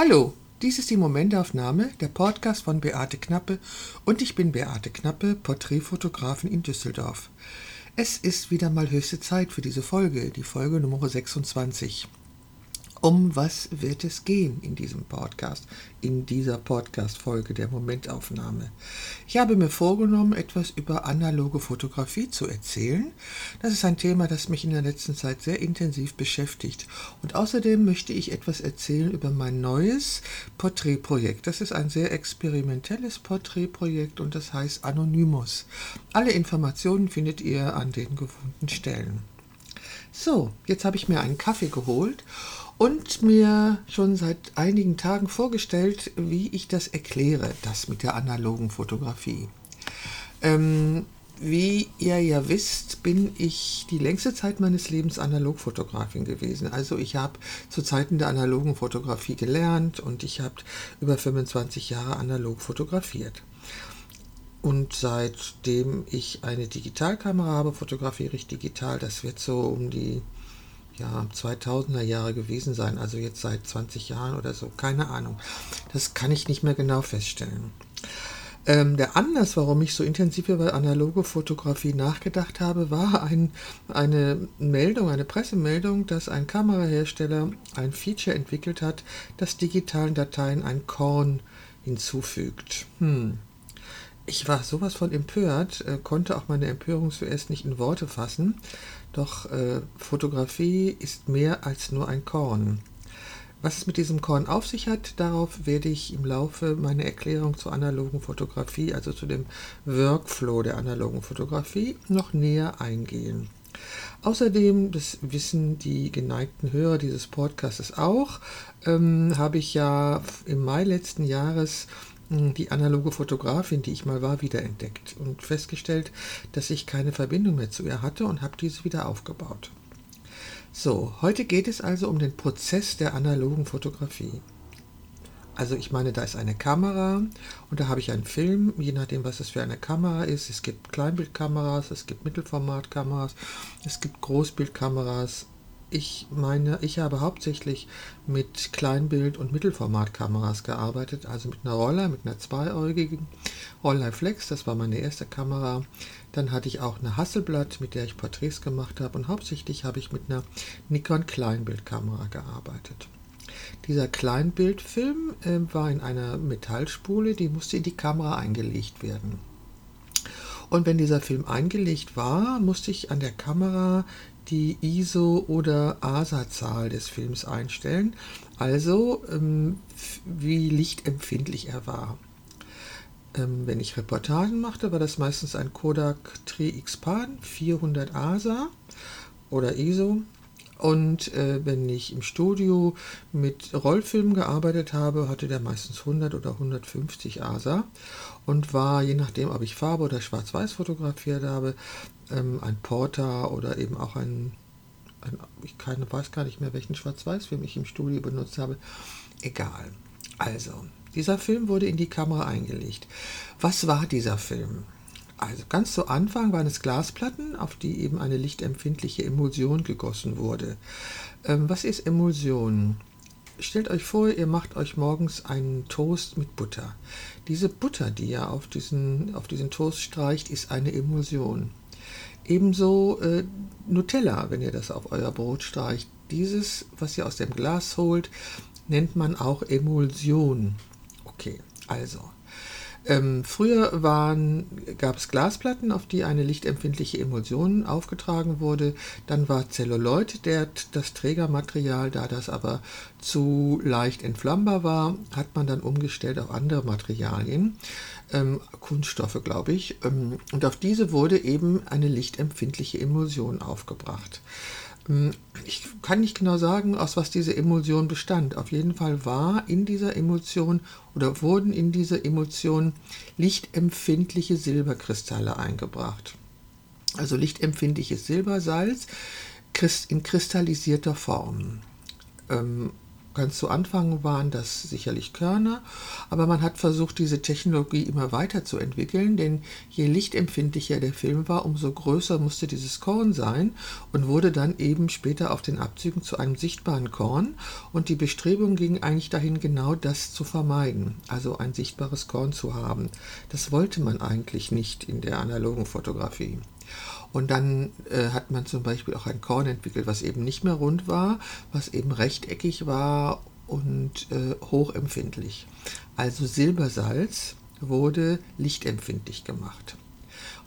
Hallo, dies ist die Momentaufnahme, der Podcast von Beate Knappe und ich bin Beate Knappe, Porträtfotografin in Düsseldorf. Es ist wieder mal höchste Zeit für diese Folge, die Folge Nummer 26. Um was wird es gehen in diesem Podcast, in dieser Podcast-Folge der Momentaufnahme? Ich habe mir vorgenommen, etwas über analoge Fotografie zu erzählen. Das ist ein Thema, das mich in der letzten Zeit sehr intensiv beschäftigt. Und außerdem möchte ich etwas erzählen über mein neues Porträtprojekt. Das ist ein sehr experimentelles Porträtprojekt und das heißt Anonymous. Alle Informationen findet ihr an den gewohnten Stellen. So, jetzt habe ich mir einen Kaffee geholt und mir schon seit einigen Tagen vorgestellt, wie ich das erkläre, das mit der analogen Fotografie. Ähm, wie ihr ja wisst, bin ich die längste Zeit meines Lebens Analogfotografin gewesen. Also ich habe zu Zeiten der analogen Fotografie gelernt und ich habe über 25 Jahre analog fotografiert. Und seitdem ich eine Digitalkamera habe, fotografiere ich digital. Das wird so um die ja, 2000er Jahre gewesen sein, also jetzt seit 20 Jahren oder so, keine Ahnung. Das kann ich nicht mehr genau feststellen. Ähm, der Anlass, warum ich so intensiv über analoge Fotografie nachgedacht habe, war ein, eine Meldung, eine Pressemeldung, dass ein Kamerahersteller ein Feature entwickelt hat, das digitalen Dateien ein Korn hinzufügt. Hm. Ich war sowas von empört, äh, konnte auch meine Empörung zuerst nicht in Worte fassen. Doch äh, Fotografie ist mehr als nur ein Korn. Was es mit diesem Korn auf sich hat, darauf werde ich im Laufe meiner Erklärung zur analogen Fotografie, also zu dem Workflow der analogen Fotografie, noch näher eingehen. Außerdem, das wissen die geneigten Hörer dieses Podcasts auch, ähm, habe ich ja im Mai letzten Jahres die analoge Fotografin, die ich mal war, wiederentdeckt und festgestellt, dass ich keine Verbindung mehr zu ihr hatte und habe diese wieder aufgebaut. So, heute geht es also um den Prozess der analogen Fotografie. Also ich meine, da ist eine Kamera und da habe ich einen Film, je nachdem, was es für eine Kamera ist. Es gibt Kleinbildkameras, es gibt Mittelformatkameras, es gibt Großbildkameras ich meine, ich habe hauptsächlich mit Kleinbild- und Mittelformatkameras gearbeitet, also mit einer Roller, mit einer zweiäugigen Rolleiflex, das war meine erste Kamera. Dann hatte ich auch eine Hasselblatt, mit der ich Porträts gemacht habe und hauptsächlich habe ich mit einer Nikon Kleinbildkamera gearbeitet. Dieser Kleinbildfilm äh, war in einer Metallspule, die musste in die Kamera eingelegt werden. Und wenn dieser Film eingelegt war, musste ich an der Kamera die ISO- oder ASA-Zahl des Films einstellen, also ähm, wie lichtempfindlich er war. Ähm, wenn ich Reportagen machte, war das meistens ein Kodak Tri-X-Pan 400 ASA oder ISO und äh, wenn ich im Studio mit Rollfilmen gearbeitet habe, hatte der meistens 100 oder 150 ASA und war, je nachdem, ob ich Farbe oder Schwarz-Weiß fotografiert habe, ähm, ein Porter oder eben auch ein, ein ich keine, weiß gar nicht mehr, welchen Schwarz-Weiß-Film ich im Studio benutzt habe. Egal. Also, dieser Film wurde in die Kamera eingelegt. Was war dieser Film? Also ganz zu Anfang waren es Glasplatten, auf die eben eine lichtempfindliche Emulsion gegossen wurde. Ähm, was ist Emulsion? Stellt euch vor, ihr macht euch morgens einen Toast mit Butter. Diese Butter, die ihr auf diesen, auf diesen Toast streicht, ist eine Emulsion. Ebenso äh, Nutella, wenn ihr das auf euer Brot streicht. Dieses, was ihr aus dem Glas holt, nennt man auch Emulsion. Okay, also ähm, früher gab es Glasplatten, auf die eine lichtempfindliche Emulsion aufgetragen wurde. Dann war Zelluloid der, das Trägermaterial. Da das aber zu leicht entflammbar war, hat man dann umgestellt auf andere Materialien, ähm, Kunststoffe, glaube ich. Ähm, und auf diese wurde eben eine lichtempfindliche Emulsion aufgebracht. Hm, ich kann nicht genau sagen, aus was diese Emulsion bestand. Auf jeden Fall war in dieser Emulsion oder wurden in dieser Emulsion lichtempfindliche Silberkristalle eingebracht. Also lichtempfindliches Silbersalz in kristallisierter Form. Ganz zu Anfang waren das sicherlich Körner, aber man hat versucht, diese Technologie immer weiterzuentwickeln, denn je lichtempfindlicher der Film war, umso größer musste dieses Korn sein und wurde dann eben später auf den Abzügen zu einem sichtbaren Korn. Und die Bestrebung ging eigentlich dahin, genau das zu vermeiden, also ein sichtbares Korn zu haben. Das wollte man eigentlich nicht in der analogen Fotografie. Und dann äh, hat man zum Beispiel auch ein Korn entwickelt, was eben nicht mehr rund war, was eben rechteckig war und äh, hochempfindlich. Also Silbersalz wurde lichtempfindlich gemacht.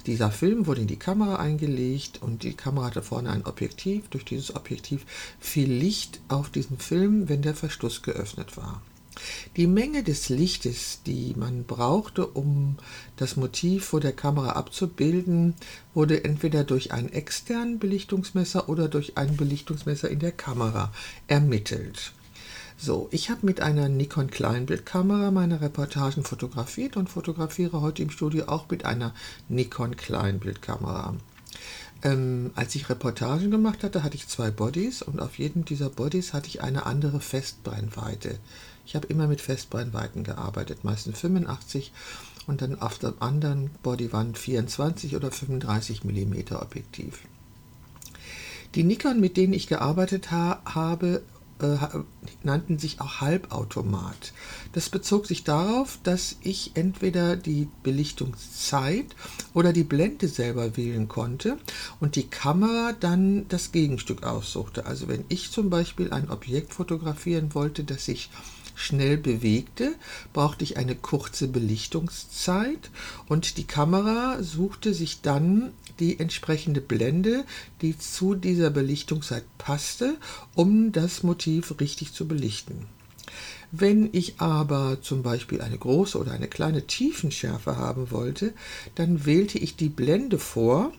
Dieser Film wurde in die Kamera eingelegt und die Kamera hatte vorne ein Objektiv. Durch dieses Objektiv fiel Licht auf diesen Film, wenn der Verschluss geöffnet war. Die Menge des Lichtes, die man brauchte, um das Motiv vor der Kamera abzubilden, wurde entweder durch einen externen Belichtungsmesser oder durch ein Belichtungsmesser in der Kamera ermittelt. So, ich habe mit einer Nikon Kleinbildkamera meine Reportagen fotografiert und fotografiere heute im Studio auch mit einer Nikon Kleinbildkamera. Ähm, als ich Reportagen gemacht hatte, hatte ich zwei Bodies und auf jedem dieser Bodies hatte ich eine andere Festbrennweite. Ich habe immer mit Festbrennweiten gearbeitet, meistens 85 und dann auf der anderen Bodywand 24 oder 35 mm Objektiv. Die Nikon, mit denen ich gearbeitet ha habe, äh, nannten sich auch Halbautomat. Das bezog sich darauf, dass ich entweder die Belichtungszeit oder die Blende selber wählen konnte und die Kamera dann das Gegenstück aussuchte. Also wenn ich zum Beispiel ein Objekt fotografieren wollte, das sich schnell bewegte, brauchte ich eine kurze Belichtungszeit und die Kamera suchte sich dann die entsprechende Blende, die zu dieser Belichtungszeit passte, um das Motiv richtig zu belichten. Wenn ich aber zum Beispiel eine große oder eine kleine Tiefenschärfe haben wollte, dann wählte ich die Blende vor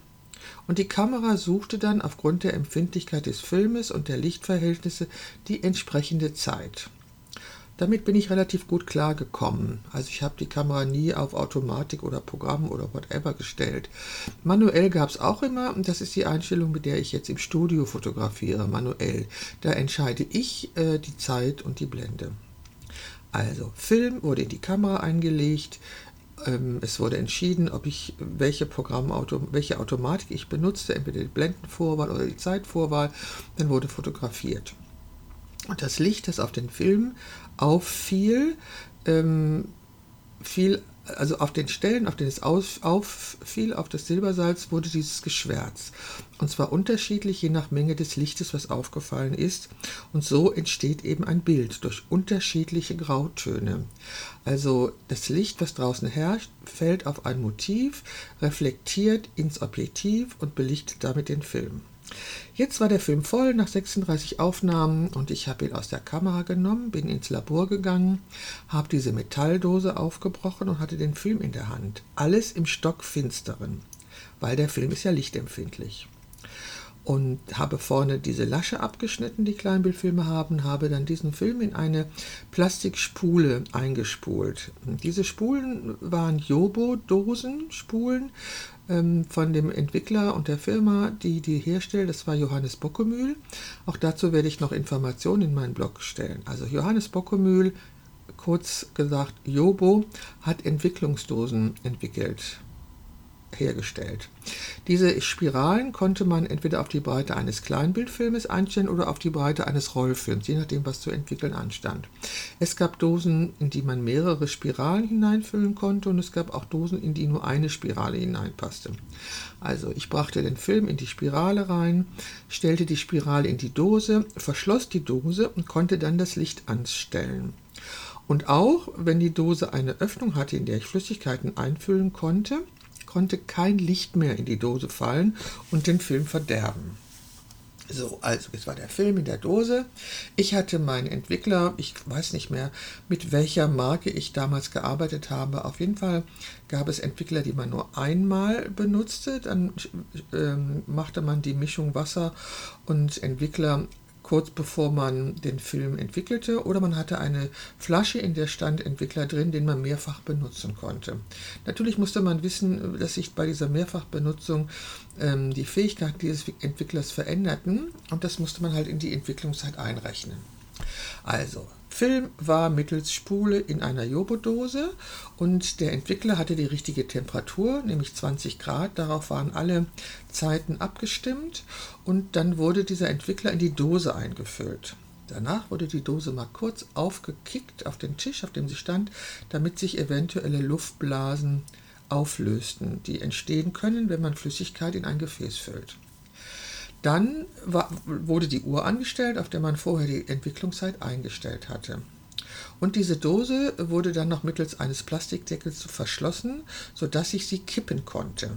und die Kamera suchte dann aufgrund der Empfindlichkeit des Filmes und der Lichtverhältnisse die entsprechende Zeit. Damit bin ich relativ gut klargekommen. Also ich habe die Kamera nie auf Automatik oder Programm oder whatever gestellt. Manuell gab es auch immer, und das ist die Einstellung, mit der ich jetzt im Studio fotografiere, manuell. Da entscheide ich äh, die Zeit und die Blende. Also Film wurde in die Kamera eingelegt, ähm, es wurde entschieden, ob ich welche Programmauto, welche Automatik ich benutze, entweder die Blendenvorwahl oder die Zeitvorwahl, dann wurde fotografiert. Und das Licht, das auf den Film auffiel, ähm, fiel, also auf den Stellen, auf denen es auffiel, auf das Silbersalz, wurde dieses geschwärzt. Und zwar unterschiedlich je nach Menge des Lichtes, was aufgefallen ist. Und so entsteht eben ein Bild durch unterschiedliche Grautöne. Also das Licht, was draußen herrscht, fällt auf ein Motiv, reflektiert ins Objektiv und belichtet damit den Film. Jetzt war der Film voll nach 36 Aufnahmen und ich habe ihn aus der Kamera genommen, bin ins Labor gegangen, habe diese Metalldose aufgebrochen und hatte den Film in der Hand. Alles im Stockfinsteren, weil der Film ist ja lichtempfindlich. Und habe vorne diese Lasche abgeschnitten, die Kleinbildfilme haben, habe dann diesen Film in eine Plastikspule eingespult. Diese Spulen waren Jobo-Dosen, Spulen, ähm, von dem Entwickler und der Firma, die die herstellt. Das war Johannes Bockemühl. Auch dazu werde ich noch Informationen in meinen Blog stellen. Also Johannes Bockemühl, kurz gesagt Jobo, hat Entwicklungsdosen entwickelt hergestellt. Diese Spiralen konnte man entweder auf die Breite eines Kleinbildfilmes einstellen oder auf die Breite eines Rollfilms, je nachdem, was zu entwickeln anstand. Es gab Dosen, in die man mehrere Spiralen hineinfüllen konnte und es gab auch Dosen, in die nur eine Spirale hineinpasste. Also ich brachte den Film in die Spirale rein, stellte die Spirale in die Dose, verschloss die Dose und konnte dann das Licht anstellen. Und auch wenn die Dose eine Öffnung hatte, in der ich Flüssigkeiten einfüllen konnte, konnte kein Licht mehr in die Dose fallen und den Film verderben. So, also jetzt war der Film in der Dose. Ich hatte meinen Entwickler, ich weiß nicht mehr, mit welcher Marke ich damals gearbeitet habe. Auf jeden Fall gab es Entwickler, die man nur einmal benutzte. Dann ähm, machte man die Mischung Wasser und Entwickler kurz bevor man den Film entwickelte, oder man hatte eine Flasche, in der stand Entwickler drin, den man mehrfach benutzen konnte. Natürlich musste man wissen, dass sich bei dieser Mehrfachbenutzung ähm, die Fähigkeiten dieses Entwicklers veränderten und das musste man halt in die Entwicklungszeit einrechnen. Also, Film war mittels Spule in einer Jobodose und der Entwickler hatte die richtige Temperatur, nämlich 20 Grad. Darauf waren alle Zeiten abgestimmt und dann wurde dieser Entwickler in die Dose eingefüllt. Danach wurde die Dose mal kurz aufgekickt auf den Tisch, auf dem sie stand, damit sich eventuelle Luftblasen auflösten, die entstehen können, wenn man Flüssigkeit in ein Gefäß füllt. Dann war, wurde die Uhr angestellt, auf der man vorher die Entwicklungszeit eingestellt hatte. Und diese Dose wurde dann noch mittels eines Plastikdeckels verschlossen, sodass ich sie kippen konnte.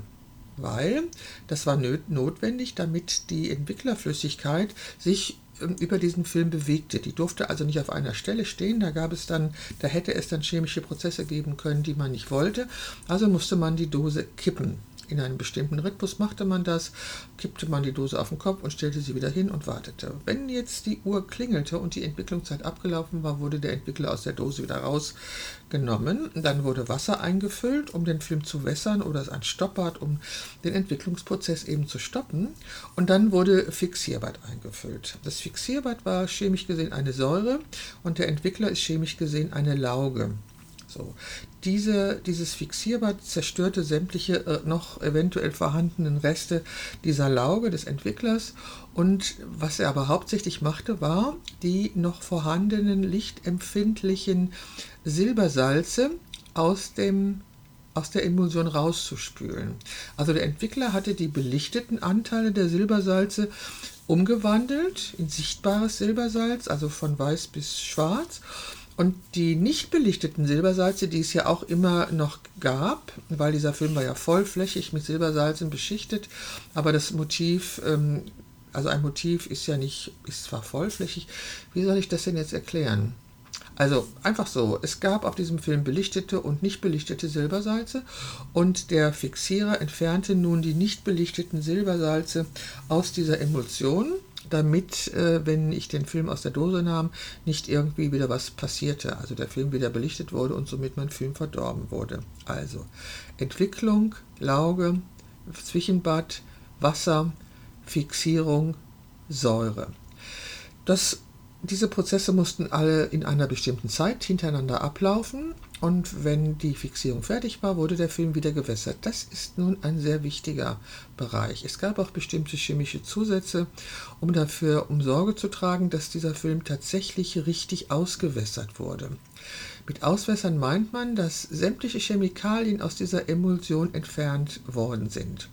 Weil das war notwendig, damit die Entwicklerflüssigkeit sich ähm, über diesen Film bewegte. Die durfte also nicht auf einer Stelle stehen. Da gab es dann, da hätte es dann chemische Prozesse geben können, die man nicht wollte. Also musste man die Dose kippen. In einem bestimmten Rhythmus machte man das, kippte man die Dose auf den Kopf und stellte sie wieder hin und wartete. Wenn jetzt die Uhr klingelte und die Entwicklungszeit abgelaufen war, wurde der Entwickler aus der Dose wieder rausgenommen. Dann wurde Wasser eingefüllt, um den Film zu wässern oder ein Stoppbad, um den Entwicklungsprozess eben zu stoppen. Und dann wurde Fixierbad eingefüllt. Das Fixierbad war chemisch gesehen eine Säure und der Entwickler ist chemisch gesehen eine Lauge. So. Diese, dieses Fixierbad zerstörte sämtliche äh, noch eventuell vorhandenen Reste dieser Lauge des Entwicklers und was er aber hauptsächlich machte, war die noch vorhandenen lichtempfindlichen Silbersalze aus dem aus der Emulsion rauszuspülen. Also der Entwickler hatte die belichteten Anteile der Silbersalze umgewandelt in sichtbares Silbersalz, also von weiß bis schwarz und die nicht belichteten Silbersalze, die es ja auch immer noch gab, weil dieser Film war ja vollflächig mit Silbersalzen beschichtet, aber das Motiv, ähm, also ein Motiv ist ja nicht, ist zwar vollflächig, wie soll ich das denn jetzt erklären? Also einfach so, es gab auf diesem Film belichtete und nicht belichtete Silbersalze und der Fixierer entfernte nun die nicht belichteten Silbersalze aus dieser Emulsion damit, äh, wenn ich den Film aus der Dose nahm, nicht irgendwie wieder was passierte. Also der Film wieder belichtet wurde und somit mein Film verdorben wurde. Also Entwicklung, Lauge, Zwischenbad, Wasser, Fixierung, Säure. Das diese Prozesse mussten alle in einer bestimmten Zeit hintereinander ablaufen und wenn die Fixierung fertig war, wurde der Film wieder gewässert. Das ist nun ein sehr wichtiger Bereich. Es gab auch bestimmte chemische Zusätze, um dafür um Sorge zu tragen, dass dieser Film tatsächlich richtig ausgewässert wurde. Mit Auswässern meint man, dass sämtliche Chemikalien aus dieser Emulsion entfernt worden sind.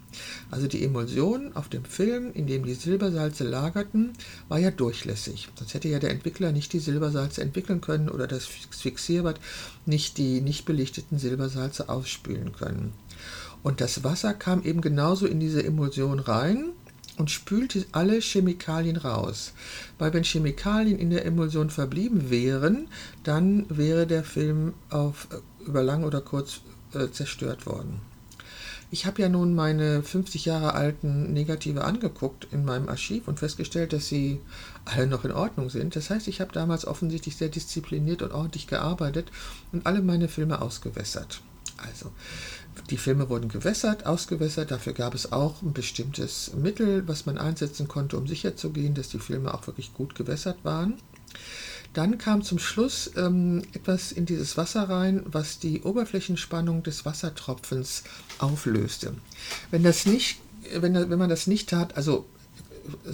Also die Emulsion auf dem Film, in dem die Silbersalze lagerten, war ja durchlässig. Sonst hätte ja der Entwickler nicht die Silbersalze entwickeln können oder das Fixierbad nicht die nicht belichteten Silbersalze ausspülen können. Und das Wasser kam eben genauso in diese Emulsion rein und spülte alle Chemikalien raus. Weil wenn Chemikalien in der Emulsion verblieben wären, dann wäre der Film auf, äh, über lang oder kurz äh, zerstört worden. Ich habe ja nun meine 50 Jahre alten Negative angeguckt in meinem Archiv und festgestellt, dass sie alle noch in Ordnung sind. Das heißt, ich habe damals offensichtlich sehr diszipliniert und ordentlich gearbeitet und alle meine Filme ausgewässert. Also, die Filme wurden gewässert, ausgewässert. Dafür gab es auch ein bestimmtes Mittel, was man einsetzen konnte, um sicherzugehen, dass die Filme auch wirklich gut gewässert waren. Dann kam zum Schluss ähm, etwas in dieses Wasser rein, was die Oberflächenspannung des Wassertropfens auflöste. Wenn, das nicht, wenn, wenn man das nicht tat, also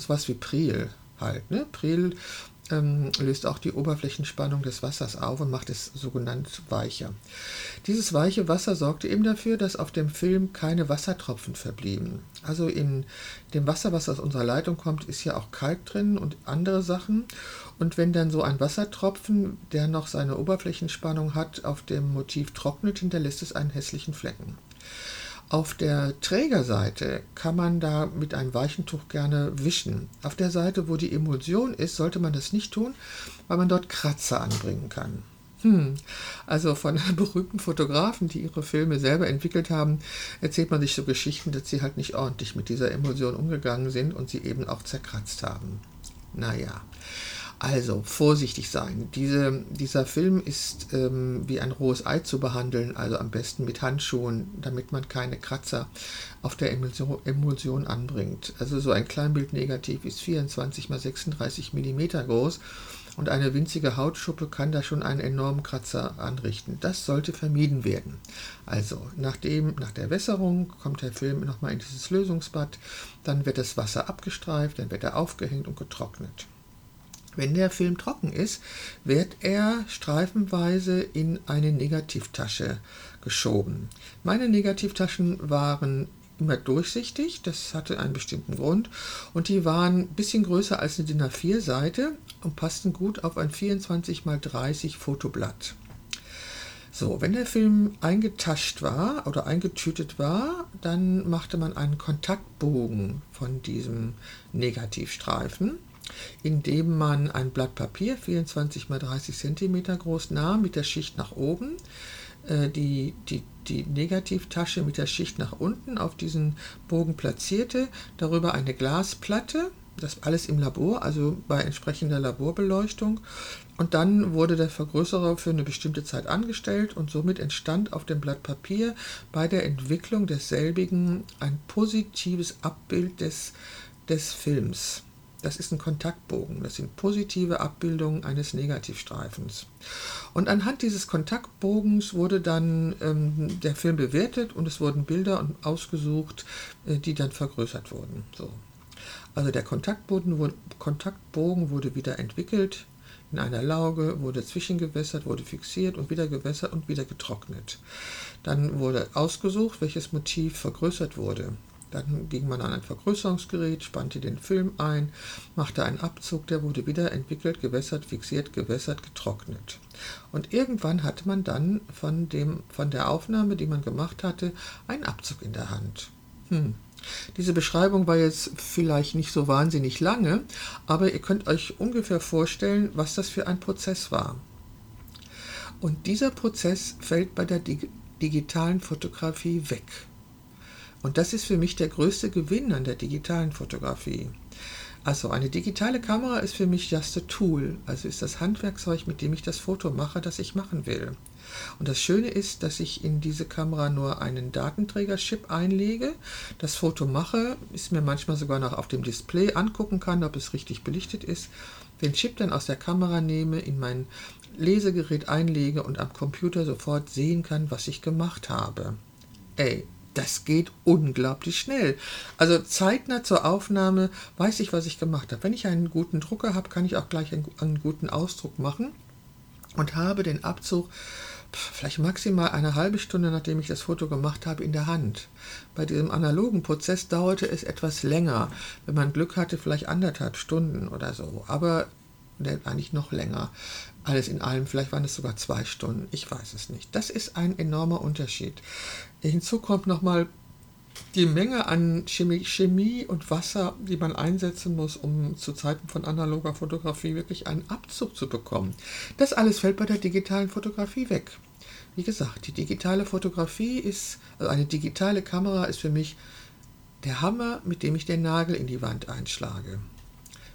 was wie Pril halt. Ne? Pril ähm, löst auch die Oberflächenspannung des Wassers auf und macht es sogenannt weicher. Dieses weiche Wasser sorgte eben dafür, dass auf dem Film keine Wassertropfen verblieben. Also in dem Wasser, was aus unserer Leitung kommt, ist ja auch Kalk drin und andere Sachen. Und wenn dann so ein Wassertropfen, der noch seine Oberflächenspannung hat, auf dem Motiv trocknet, hinterlässt es einen hässlichen Flecken. Auf der Trägerseite kann man da mit einem weichen Tuch gerne wischen. Auf der Seite, wo die Emulsion ist, sollte man das nicht tun, weil man dort Kratzer anbringen kann. Hm. Also von berühmten Fotografen, die ihre Filme selber entwickelt haben, erzählt man sich so Geschichten, dass sie halt nicht ordentlich mit dieser Emulsion umgegangen sind und sie eben auch zerkratzt haben. Naja. Also vorsichtig sein. Diese, dieser Film ist ähm, wie ein rohes Ei zu behandeln, also am besten mit Handschuhen, damit man keine Kratzer auf der Emulsion, Emulsion anbringt. Also so ein Kleinbildnegativ ist 24 x 36 mm groß und eine winzige Hautschuppe kann da schon einen enormen Kratzer anrichten. Das sollte vermieden werden. Also nach, dem, nach der Wässerung kommt der Film nochmal in dieses Lösungsbad, dann wird das Wasser abgestreift, dann wird er aufgehängt und getrocknet. Wenn der Film trocken ist, wird er streifenweise in eine Negativtasche geschoben. Meine Negativtaschen waren immer durchsichtig, das hatte einen bestimmten Grund und die waren ein bisschen größer als eine DIN A4-Seite und passten gut auf ein 24 x 30 Fotoblatt. So, wenn der Film eingetascht war oder eingetütet war, dann machte man einen Kontaktbogen von diesem Negativstreifen, indem man ein Blatt Papier 24 x 30 cm groß nahm mit der Schicht nach oben, äh, die, die, die Negativtasche mit der Schicht nach unten auf diesen Bogen platzierte, darüber eine Glasplatte, das alles im Labor, also bei entsprechender Laborbeleuchtung. Und dann wurde der Vergrößerer für eine bestimmte Zeit angestellt und somit entstand auf dem Blatt Papier bei der Entwicklung desselbigen ein positives Abbild des, des Films. Das ist ein Kontaktbogen. Das sind positive Abbildungen eines Negativstreifens. Und anhand dieses Kontaktbogens wurde dann ähm, der Film bewertet und es wurden Bilder ausgesucht, äh, die dann vergrößert wurden. So. Also der Kontaktbogen Kontaktbogen wurde wieder entwickelt in einer Lauge, wurde zwischengewässert, wurde fixiert und wieder gewässert und wieder getrocknet. Dann wurde ausgesucht, welches Motiv vergrößert wurde. Dann ging man an ein Vergrößerungsgerät, spannte den Film ein, machte einen Abzug, der wurde wieder entwickelt, gewässert, fixiert, gewässert, getrocknet. Und irgendwann hatte man dann von, dem, von der Aufnahme, die man gemacht hatte, einen Abzug in der Hand. Hm. Diese Beschreibung war jetzt vielleicht nicht so wahnsinnig lange, aber ihr könnt euch ungefähr vorstellen, was das für ein Prozess war. Und dieser Prozess fällt bei der dig digitalen Fotografie weg. Und das ist für mich der größte Gewinn an der digitalen Fotografie. Also eine digitale Kamera ist für mich just a tool, also ist das Handwerkzeug, mit dem ich das Foto mache, das ich machen will. Und das Schöne ist, dass ich in diese Kamera nur einen Datenträger-Chip einlege, das Foto mache, ist mir manchmal sogar noch auf dem Display angucken kann, ob es richtig belichtet ist, den Chip dann aus der Kamera nehme, in mein Lesegerät einlege und am Computer sofort sehen kann, was ich gemacht habe. Ey, das geht unglaublich schnell. Also zeitnah zur Aufnahme weiß ich, was ich gemacht habe. Wenn ich einen guten Drucker habe, kann ich auch gleich einen, einen guten Ausdruck machen und habe den Abzug vielleicht maximal eine halbe Stunde, nachdem ich das Foto gemacht habe, in der Hand. Bei diesem analogen Prozess dauerte es etwas länger. Wenn man Glück hatte, vielleicht anderthalb Stunden oder so. Aber eigentlich noch länger. Alles in allem, vielleicht waren es sogar zwei Stunden, ich weiß es nicht. Das ist ein enormer Unterschied. Hinzu kommt nochmal die Menge an Chemie, Chemie, und Wasser, die man einsetzen muss, um zu Zeiten von analoger Fotografie wirklich einen Abzug zu bekommen. Das alles fällt bei der digitalen Fotografie weg. Wie gesagt, die digitale Fotografie ist, also eine digitale Kamera ist für mich der Hammer, mit dem ich den Nagel in die Wand einschlage.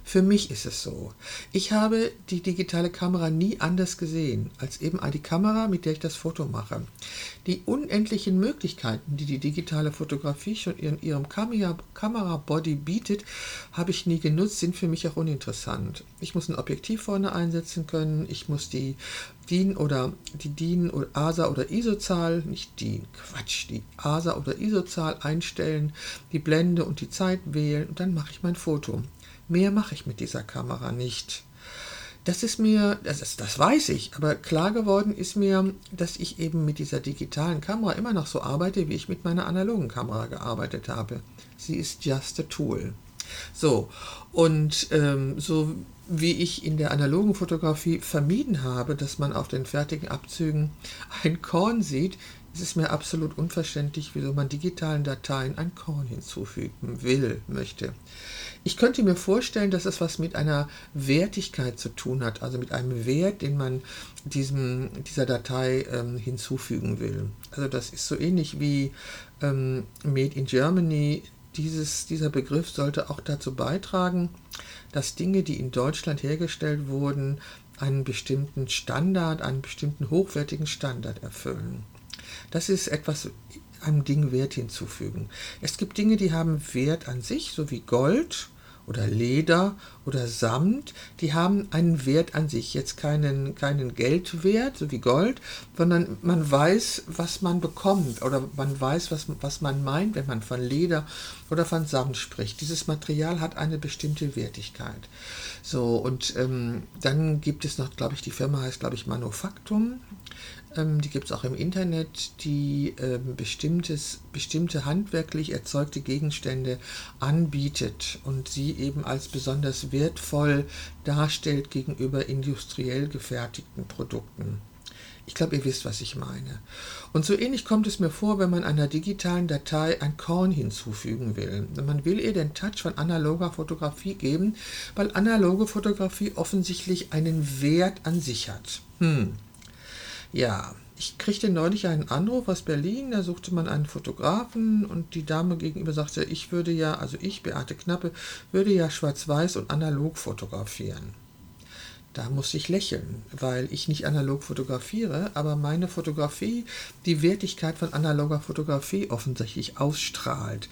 Für mich ist es so. Ich habe die digitale Kamera nie anders gesehen als eben die Kamera, mit der ich das Foto mache. Die unendlichen Möglichkeiten, die die digitale Fotografie schon in ihrem Kamerabody bietet, habe ich nie genutzt, sind für mich auch uninteressant. Ich muss ein Objektiv vorne einsetzen können, ich muss die DIN oder die DIN oder ASA oder ISO-Zahl, nicht die, Quatsch, die ASA oder ISO-Zahl einstellen, die Blende und die Zeit wählen und dann mache ich mein Foto. Mehr mache ich mit dieser Kamera nicht. Das ist mir, das, ist, das weiß ich, aber klar geworden ist mir, dass ich eben mit dieser digitalen Kamera immer noch so arbeite, wie ich mit meiner analogen Kamera gearbeitet habe. Sie ist just a tool. So, und ähm, so wie ich in der analogen Fotografie vermieden habe, dass man auf den fertigen Abzügen ein Korn sieht, ist es mir absolut unverständlich, wieso man digitalen Dateien ein Korn hinzufügen will, möchte. Ich könnte mir vorstellen, dass es was mit einer Wertigkeit zu tun hat, also mit einem Wert, den man diesem, dieser Datei ähm, hinzufügen will. Also das ist so ähnlich wie ähm, Made in Germany. Dieses, dieser Begriff sollte auch dazu beitragen, dass Dinge, die in Deutschland hergestellt wurden, einen bestimmten Standard, einen bestimmten hochwertigen Standard erfüllen. Das ist etwas, einem Ding Wert hinzufügen. Es gibt Dinge, die haben Wert an sich, so wie Gold oder Leder oder Samt, die haben einen Wert an sich. Jetzt keinen, keinen Geldwert, so wie Gold, sondern man weiß, was man bekommt oder man weiß, was, was man meint, wenn man von Leder oder von Samt spricht. Dieses Material hat eine bestimmte Wertigkeit. So, und ähm, dann gibt es noch, glaube ich, die Firma heißt, glaube ich, Manufaktum. Ähm, die gibt es auch im Internet, die ähm, bestimmtes, bestimmte handwerklich erzeugte Gegenstände anbietet und sie eben als besonders wertvoll darstellt gegenüber industriell gefertigten Produkten. Ich glaube, ihr wisst, was ich meine. Und so ähnlich kommt es mir vor, wenn man einer digitalen Datei ein Korn hinzufügen will. Man will ihr den Touch von analoger Fotografie geben, weil analoge Fotografie offensichtlich einen Wert an sich hat. Hm. Ja, ich kriegte neulich einen Anruf aus Berlin, da suchte man einen Fotografen und die Dame gegenüber sagte, ich würde ja, also ich, Beate Knappe, würde ja schwarz-weiß und analog fotografieren. Da musste ich lächeln, weil ich nicht analog fotografiere, aber meine Fotografie die Wertigkeit von analoger Fotografie offensichtlich ausstrahlt.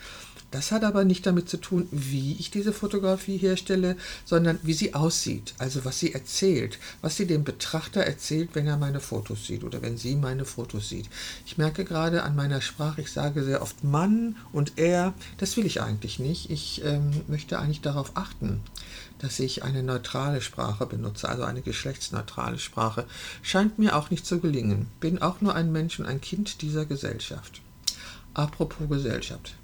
Das hat aber nicht damit zu tun, wie ich diese Fotografie herstelle, sondern wie sie aussieht, also was sie erzählt, was sie dem Betrachter erzählt, wenn er meine Fotos sieht oder wenn sie meine Fotos sieht. Ich merke gerade an meiner Sprache, ich sage sehr oft Mann und er. Das will ich eigentlich nicht. Ich ähm, möchte eigentlich darauf achten, dass ich eine neutrale Sprache benutze, also eine geschlechtsneutrale Sprache. Scheint mir auch nicht zu gelingen. Bin auch nur ein Mensch und ein Kind dieser Gesellschaft. Apropos Gesellschaft.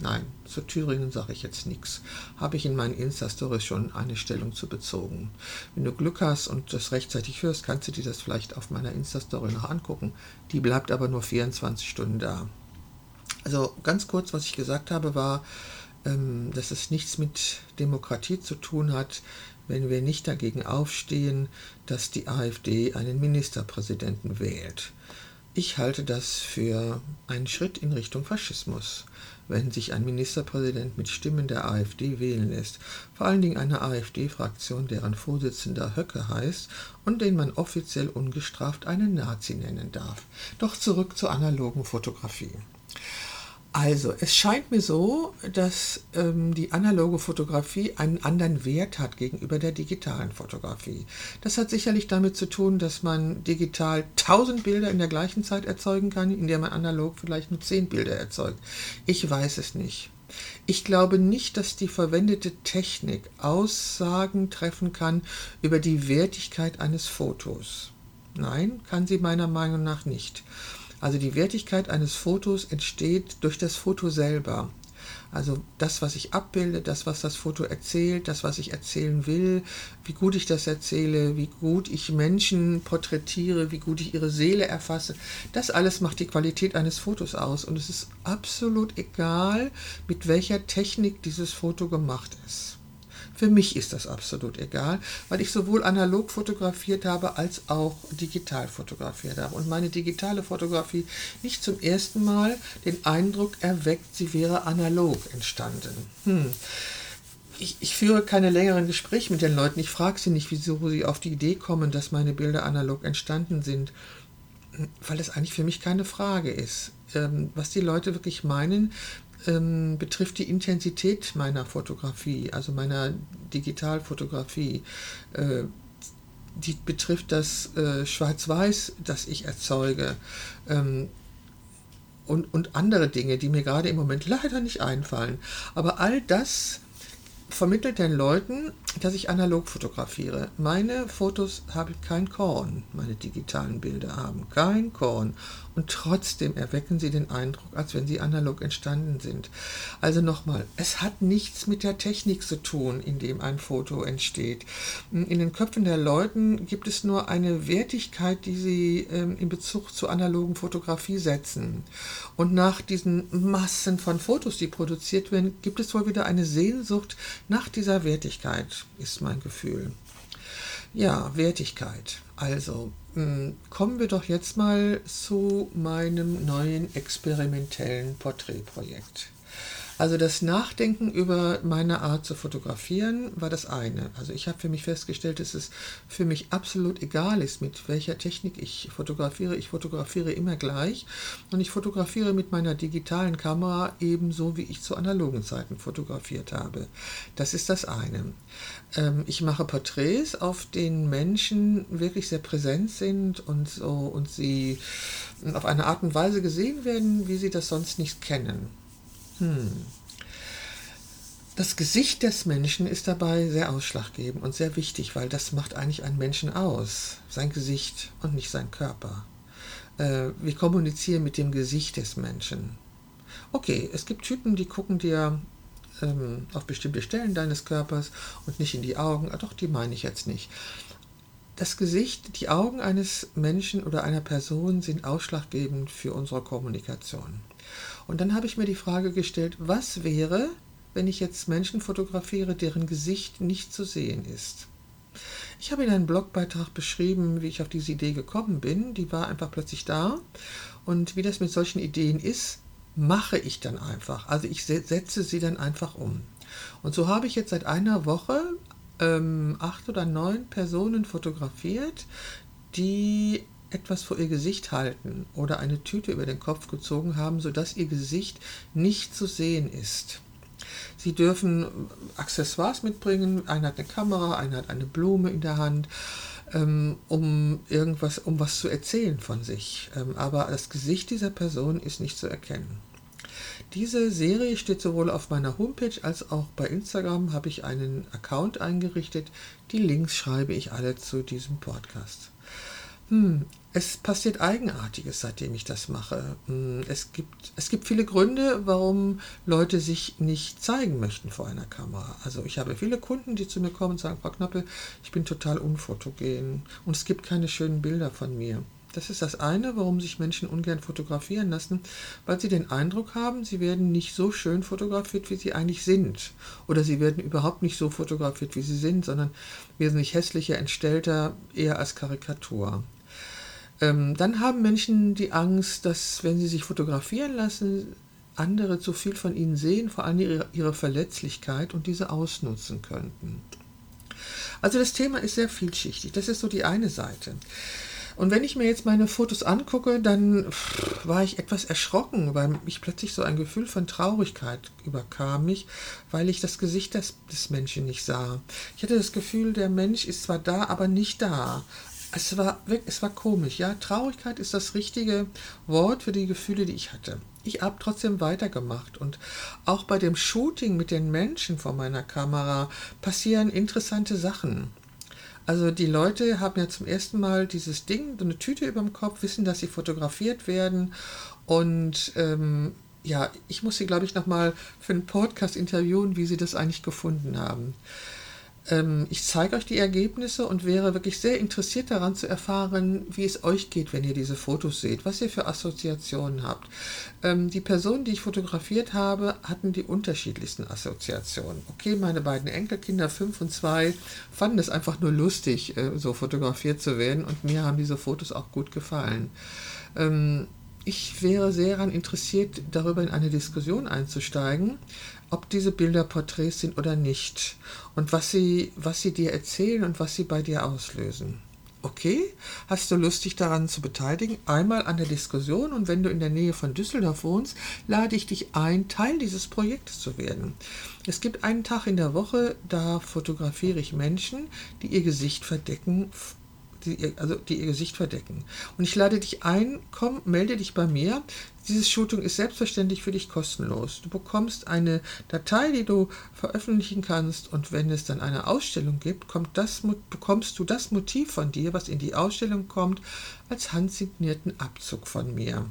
Nein, zu Thüringen sage ich jetzt nichts. Habe ich in meinen Insta-Stories schon eine Stellung zu bezogen. Wenn du Glück hast und das rechtzeitig hörst, kannst du dir das vielleicht auf meiner Insta-Story noch angucken. Die bleibt aber nur 24 Stunden da. Also ganz kurz, was ich gesagt habe, war, ähm, dass es nichts mit Demokratie zu tun hat, wenn wir nicht dagegen aufstehen, dass die AfD einen Ministerpräsidenten wählt. Ich halte das für einen Schritt in Richtung Faschismus wenn sich ein Ministerpräsident mit Stimmen der AfD wählen lässt, vor allen Dingen einer AfD-Fraktion, deren Vorsitzender Höcke heißt und den man offiziell ungestraft einen Nazi nennen darf. Doch zurück zur analogen Fotografie. Also, es scheint mir so, dass ähm, die analoge Fotografie einen anderen Wert hat gegenüber der digitalen Fotografie. Das hat sicherlich damit zu tun, dass man digital 1000 Bilder in der gleichen Zeit erzeugen kann, in der man analog vielleicht nur 10 Bilder erzeugt. Ich weiß es nicht. Ich glaube nicht, dass die verwendete Technik Aussagen treffen kann über die Wertigkeit eines Fotos. Nein, kann sie meiner Meinung nach nicht. Also die Wertigkeit eines Fotos entsteht durch das Foto selber. Also das, was ich abbilde, das, was das Foto erzählt, das, was ich erzählen will, wie gut ich das erzähle, wie gut ich Menschen porträtiere, wie gut ich ihre Seele erfasse, das alles macht die Qualität eines Fotos aus. Und es ist absolut egal, mit welcher Technik dieses Foto gemacht ist. Für mich ist das absolut egal, weil ich sowohl analog fotografiert habe als auch digital fotografiert habe. Und meine digitale Fotografie nicht zum ersten Mal den Eindruck erweckt, sie wäre analog entstanden. Hm. Ich, ich, führe keine längeren Gespräche mit den Leuten. Ich frage sie nicht, wieso sie auf die Idee kommen, dass meine Bilder analog entstanden sind, weil es eigentlich für mich keine Frage ist. Ähm, was die Leute wirklich meinen, ähm, betrifft die Intensität meiner Fotografie, also meiner Digitalfotografie. Äh, die betrifft das äh, Schwarz-Weiß, das ich erzeuge. Ähm, und, und andere Dinge, die mir gerade im Moment leider nicht einfallen. Aber all das vermittelt den Leuten, dass ich analog fotografiere. Meine Fotos haben kein Korn, meine digitalen Bilder haben kein Korn und trotzdem erwecken sie den Eindruck, als wenn sie analog entstanden sind. Also nochmal, es hat nichts mit der Technik zu tun, in dem ein Foto entsteht. In den Köpfen der Leuten gibt es nur eine Wertigkeit, die sie ähm, in Bezug zur analogen Fotografie setzen. Und nach diesen Massen von Fotos, die produziert werden, gibt es wohl wieder eine Sehnsucht nach dieser Wertigkeit, ist mein Gefühl. Ja, Wertigkeit. Also, hm, kommen wir doch jetzt mal zu meinem neuen experimentellen Porträtprojekt. Also das Nachdenken über meine Art zu fotografieren war das eine. Also ich habe für mich festgestellt, dass es für mich absolut egal ist, mit welcher Technik ich fotografiere. Ich fotografiere immer gleich und ich fotografiere mit meiner digitalen Kamera ebenso, wie ich zu analogen Zeiten fotografiert habe. Das ist das eine. Ähm, ich mache Porträts, auf denen Menschen wirklich sehr präsent sind und so und sie auf eine Art und Weise gesehen werden, wie sie das sonst nicht kennen. Hm. Das Gesicht des Menschen ist dabei sehr ausschlaggebend und sehr wichtig, weil das macht eigentlich einen Menschen aus. Sein Gesicht und nicht sein Körper. Äh, wir kommunizieren mit dem Gesicht des Menschen. Okay, es gibt Typen, die gucken dir ähm, auf bestimmte Stellen deines Körpers und nicht in die Augen. Ah, doch, die meine ich jetzt nicht. Das Gesicht, die Augen eines Menschen oder einer Person sind ausschlaggebend für unsere Kommunikation. Und dann habe ich mir die Frage gestellt, was wäre, wenn ich jetzt Menschen fotografiere, deren Gesicht nicht zu sehen ist? Ich habe in einem Blogbeitrag beschrieben, wie ich auf diese Idee gekommen bin. Die war einfach plötzlich da. Und wie das mit solchen Ideen ist, mache ich dann einfach. Also ich setze sie dann einfach um. Und so habe ich jetzt seit einer Woche ähm, acht oder neun Personen fotografiert, die etwas vor ihr Gesicht halten oder eine Tüte über den Kopf gezogen haben, sodass ihr Gesicht nicht zu sehen ist. Sie dürfen Accessoires mitbringen, einer hat eine Kamera, einer hat eine Blume in der Hand, ähm, um irgendwas, um was zu erzählen von sich. Ähm, aber das Gesicht dieser Person ist nicht zu erkennen. Diese Serie steht sowohl auf meiner Homepage als auch bei Instagram habe ich einen Account eingerichtet. Die Links schreibe ich alle zu diesem Podcast. Hm, es passiert Eigenartiges, seitdem ich das mache. Hm, es gibt, es gibt viele Gründe, warum Leute sich nicht zeigen möchten vor einer Kamera. Also ich habe viele Kunden, die zu mir kommen und sagen, Frau Knappe, ich bin total unfotogen und es gibt keine schönen Bilder von mir. Das ist das eine, warum sich Menschen ungern fotografieren lassen, weil sie den Eindruck haben, sie werden nicht so schön fotografiert, wie sie eigentlich sind. Oder sie werden überhaupt nicht so fotografiert, wie sie sind, sondern wesentlich hässlicher, entstellter, eher als Karikatur. Ähm, dann haben Menschen die Angst, dass wenn sie sich fotografieren lassen, andere zu viel von ihnen sehen, vor allem ihre, ihre Verletzlichkeit und diese ausnutzen könnten. Also das Thema ist sehr vielschichtig. Das ist so die eine Seite. Und wenn ich mir jetzt meine Fotos angucke, dann war ich etwas erschrocken, weil mich plötzlich so ein Gefühl von Traurigkeit überkam mich, weil ich das Gesicht des, des Menschen nicht sah. Ich hatte das Gefühl, der Mensch ist zwar da, aber nicht da. Es war, es war komisch, ja. Traurigkeit ist das richtige Wort für die Gefühle, die ich hatte. Ich habe trotzdem weitergemacht und auch bei dem Shooting mit den Menschen vor meiner Kamera passieren interessante Sachen. Also die Leute haben ja zum ersten Mal dieses Ding, so eine Tüte über dem Kopf, wissen, dass sie fotografiert werden. Und ähm, ja, ich muss sie, glaube ich, nochmal für einen Podcast interviewen, wie sie das eigentlich gefunden haben. Ähm, ich zeige euch die Ergebnisse und wäre wirklich sehr interessiert daran zu erfahren, wie es euch geht, wenn ihr diese Fotos seht, was ihr für Assoziationen habt. Ähm, die Personen, die ich fotografiert habe, hatten die unterschiedlichsten Assoziationen. Okay, meine beiden Enkelkinder, fünf und zwei, fanden es einfach nur lustig, äh, so fotografiert zu werden und mir haben diese Fotos auch gut gefallen. Ähm, ich wäre sehr daran interessiert, darüber in eine Diskussion einzusteigen, ob diese Bilder Porträts sind oder nicht und was sie, was sie dir erzählen und was sie bei dir auslösen. Okay, hast du Lust, dich daran zu beteiligen? Einmal an der Diskussion und wenn du in der Nähe von Düsseldorf wohnst, lade ich dich ein, Teil dieses Projektes zu werden. Es gibt einen Tag in der Woche, da fotografiere ich Menschen, die ihr Gesicht verdecken die, also die ihr Gesicht verdecken. Und ich lade dich ein, komm, melde dich bei mir. Dieses Shooting ist selbstverständlich für dich kostenlos. Du bekommst eine Datei, die du veröffentlichen kannst und wenn es dann eine Ausstellung gibt, kommt das, bekommst du das Motiv von dir, was in die Ausstellung kommt, als handsignierten Abzug von mir.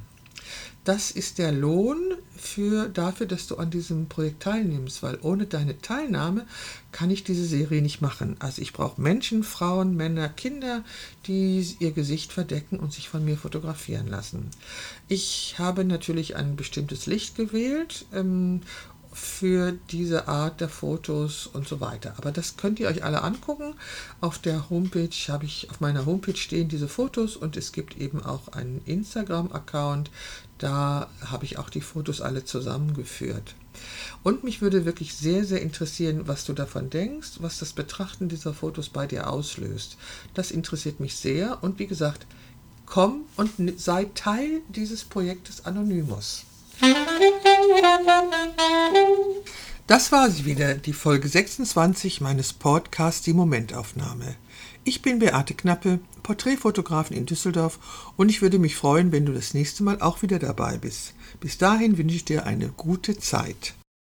Das ist der Lohn für, dafür, dass du an diesem Projekt teilnimmst, weil ohne deine Teilnahme kann ich diese Serie nicht machen. Also ich brauche Menschen, Frauen, Männer, Kinder, die ihr Gesicht verdecken und sich von mir fotografieren lassen. Ich habe natürlich ein bestimmtes Licht gewählt ähm, für diese Art der Fotos und so weiter. Aber das könnt ihr euch alle angucken. Auf der Homepage habe ich, auf meiner Homepage stehen diese Fotos und es gibt eben auch einen Instagram-Account. Da habe ich auch die Fotos alle zusammengeführt. Und mich würde wirklich sehr, sehr interessieren, was du davon denkst, was das Betrachten dieser Fotos bei dir auslöst. Das interessiert mich sehr und wie gesagt, komm und sei Teil dieses Projektes Anonymous. Das war sie wieder, die Folge 26 meines Podcasts Die Momentaufnahme. Ich bin Beate Knappe, Porträtfotografin in Düsseldorf und ich würde mich freuen, wenn du das nächste Mal auch wieder dabei bist. Bis dahin wünsche ich dir eine gute Zeit.